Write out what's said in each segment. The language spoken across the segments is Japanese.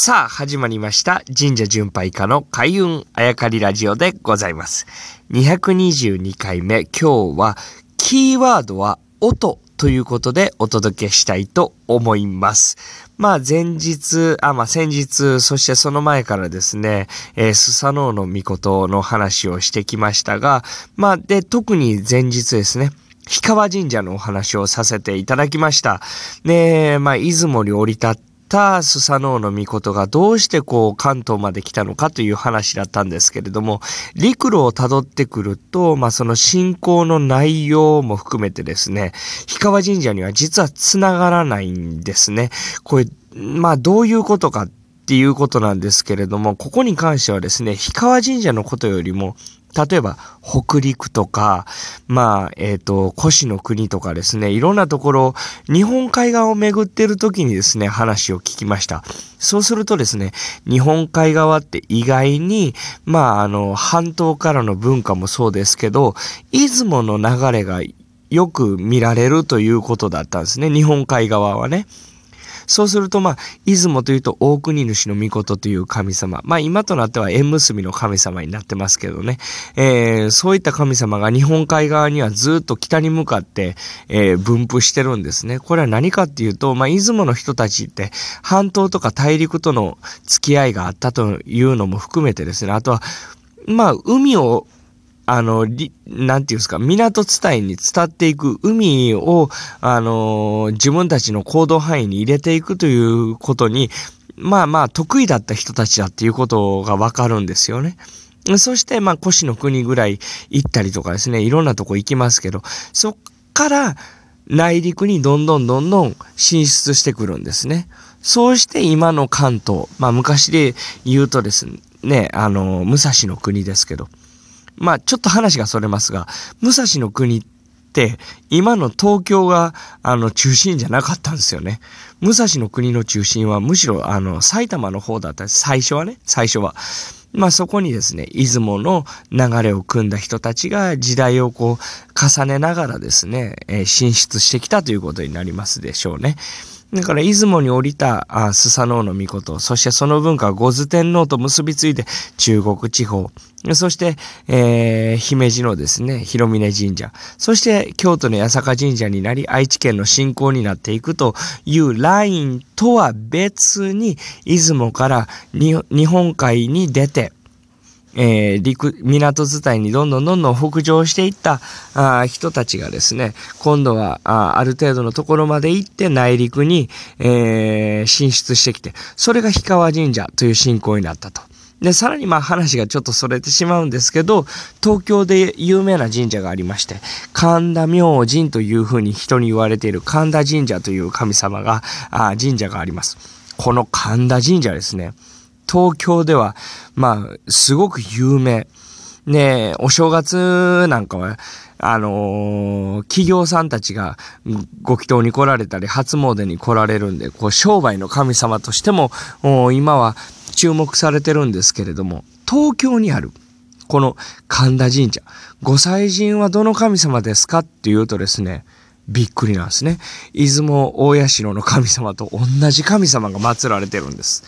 さあ、始まりました。神社巡拝家の開運あやかりラジオでございます。222回目、今日は、キーワードは音ということでお届けしたいと思います。まあ前日、あ、まあ先日、そしてその前からですね、えー、スサノオノミコトの話をしてきましたが、まあで、特に前日ですね、氷川神社のお話をさせていただきました。ねまあ、出雲に降り立っったスサノオノミコトがどうしてこう関東まで来たのかという話だったんですけれども、陸路を辿ってくると、まあその信仰の内容も含めてですね、氷川神社には実は繋がらないんですね。これ、まあどういうことかっていうことなんですけれども、ここに関してはですね、氷川神社のことよりも、例えば、北陸とか、まあ、えっ、ー、と、古市の国とかですね、いろんなところ、日本海側を巡ってる時にですね、話を聞きました。そうするとですね、日本海側って意外に、まあ、あの、半島からの文化もそうですけど、出雲の流れがよく見られるということだったんですね、日本海側はね。そうすると、まあ、出雲というと大国主の御事という神様。まあ、今となっては縁結びの神様になってますけどね。えー、そういった神様が日本海側にはずっと北に向かって、えー、分布してるんですね。これは何かっていうと、まあ、出雲の人たちって半島とか大陸との付き合いがあったというのも含めてですね。あとは、まあ、海をあの、り、なんていうんですか、港伝いに伝っていく海を、あの、自分たちの行動範囲に入れていくということに、まあまあ得意だった人たちだっていうことがわかるんですよね。そして、まあ、古の国ぐらい行ったりとかですね、いろんなとこ行きますけど、そっから内陸にどんどんどんどん進出してくるんですね。そうして今の関東、まあ昔で言うとですね、あの、武蔵の国ですけど、まあちょっと話がそれますが、武蔵の国って、今の東京が、あの、中心じゃなかったんですよね。武蔵の国の中心はむしろ、あの、埼玉の方だった最初はね、最初は。まあそこにですね、出雲の流れを組んだ人たちが時代をこう重ねながらですね、え、進出してきたということになりますでしょうね。だから、出雲に降りた、あスサノオノミコト、そしてその文化は五頭天皇と結びついて中国地方、そして、えー、姫路のですね、広峰神社、そして京都の八坂神社になり、愛知県の信仰になっていくというラインとは別に、出雲から日本海に出て、えー、陸、港伝いにどんどんどんどん北上していったあ人たちがですね、今度はあある程度のところまで行って内陸に、えー、進出してきて、それが氷川神社という信仰になったと。で、さらにまあ話がちょっとそれてしまうんですけど、東京で有名な神社がありまして、神田明神というふうに人に言われている神田神社という神様が、あ神社があります。この神田神社ですね。東京では、まあ、すごく有名。ねお正月なんかは、あのー、企業さんたちがご祈祷に来られたり、初詣に来られるんで、こう、商売の神様としても、今は注目されてるんですけれども、東京にある、この神田神社、ご祭神はどの神様ですかっていうとですね、びっくりなんですね。出雲大社の神様と同じ神様が祀られてるんです。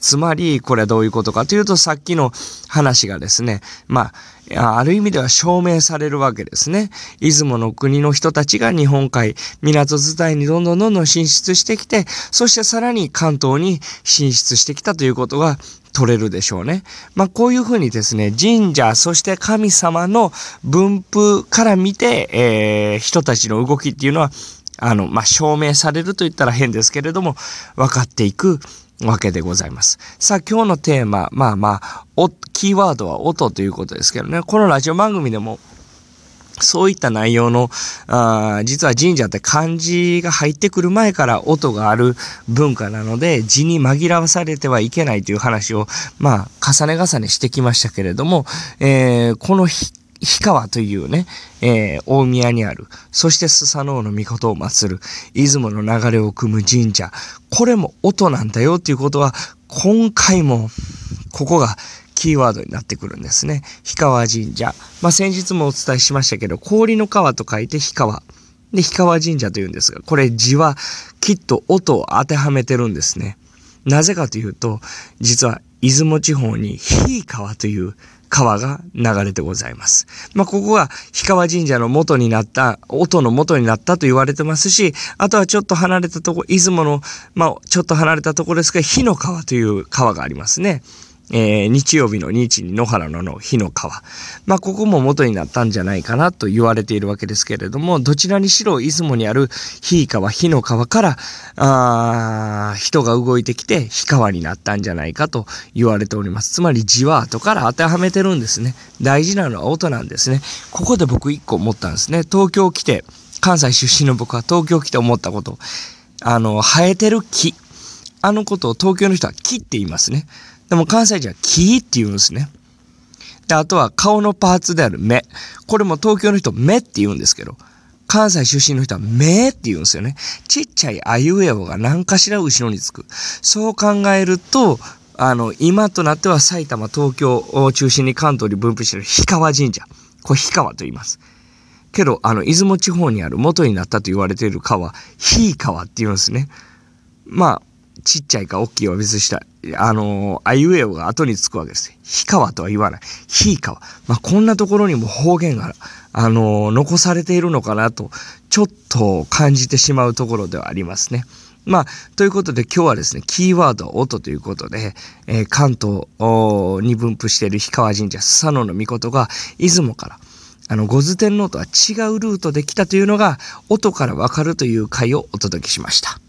つまり、これはどういうことかというと、さっきの話がですね、まあ、ある意味では証明されるわけですね。出雲の国の人たちが日本海、港伝いにどんどんどんどん進出してきて、そしてさらに関東に進出してきたということが取れるでしょうね。まあ、こういうふうにですね、神社、そして神様の分布から見て、えー、人たちの動きっていうのは、あの、まあ、証明されると言ったら変ですけれども、分かっていくわけでございます。さあ、今日のテーマ、まあまあ、キーワードは音ということですけどね、このラジオ番組でもそういった内容の、あ実は神社って漢字が入ってくる前から音がある文化なので、字に紛らわされてはいけないという話を、まあ、重ね重ねしてきましたけれども、えー、この氷川というね、えー、大宮にある、そしてスサノオノミコトを祀る、出雲の流れを組む神社、これも音なんだよっていうことは、今回も、ここがキーワードになってくるんですね。氷川神社。まあ、先日もお伝えしましたけど、氷の川と書いて氷川。で、氷川神社というんですが、これ字はきっと音を当てはめてるんですね。なぜかというと、実は出雲地方にひい川という川が流れてございます。まあ、ここが氷川神社の元になった、音の元になったと言われてますし、あとはちょっと離れたとこ、出雲の、まあ、ちょっと離れたとこですが、火の川という川がありますね。えー、日曜日の日に野原のの日の川。まあ、ここも元になったんじゃないかなと言われているわけですけれども、どちらにしろ出雲にある日川、日の川から、あ人が動いてきて日川になったんじゃないかと言われております。つまり字は後から当てはめてるんですね。大事なのは音なんですね。ここで僕一個思ったんですね。東京来て、関西出身の僕は東京来て思ったこと。あの、生えてる木。あのことを東京の人は木って言いますね。でも関西人は木って言うんですね。で、あとは顔のパーツである目。これも東京の人目って言うんですけど、関西出身の人は目って言うんですよね。ちっちゃいあいうえおが何かしら後ろにつく。そう考えると、あの、今となっては埼玉、東京を中心に関東に分布している氷川神社。これ氷川と言います。けど、あの、出雲地方にある元になったと言われている川、ひい川って言うんですね。まあ、ちっちゃいか大きいは別にした。あのー、あいうえおが後につくわけです。ひかわとは言わない。ひいかわ。まあ、こんなところにも方言が、あのー、残されているのかなと、ちょっと感じてしまうところではありますね。まあ、ということで今日はですね、キーワードは音ということで、えー、関東に分布している氷川神社、スサノの御事が、出雲から、あの、五頭天皇とは違うルートで来たというのが、音からわかるという回をお届けしました。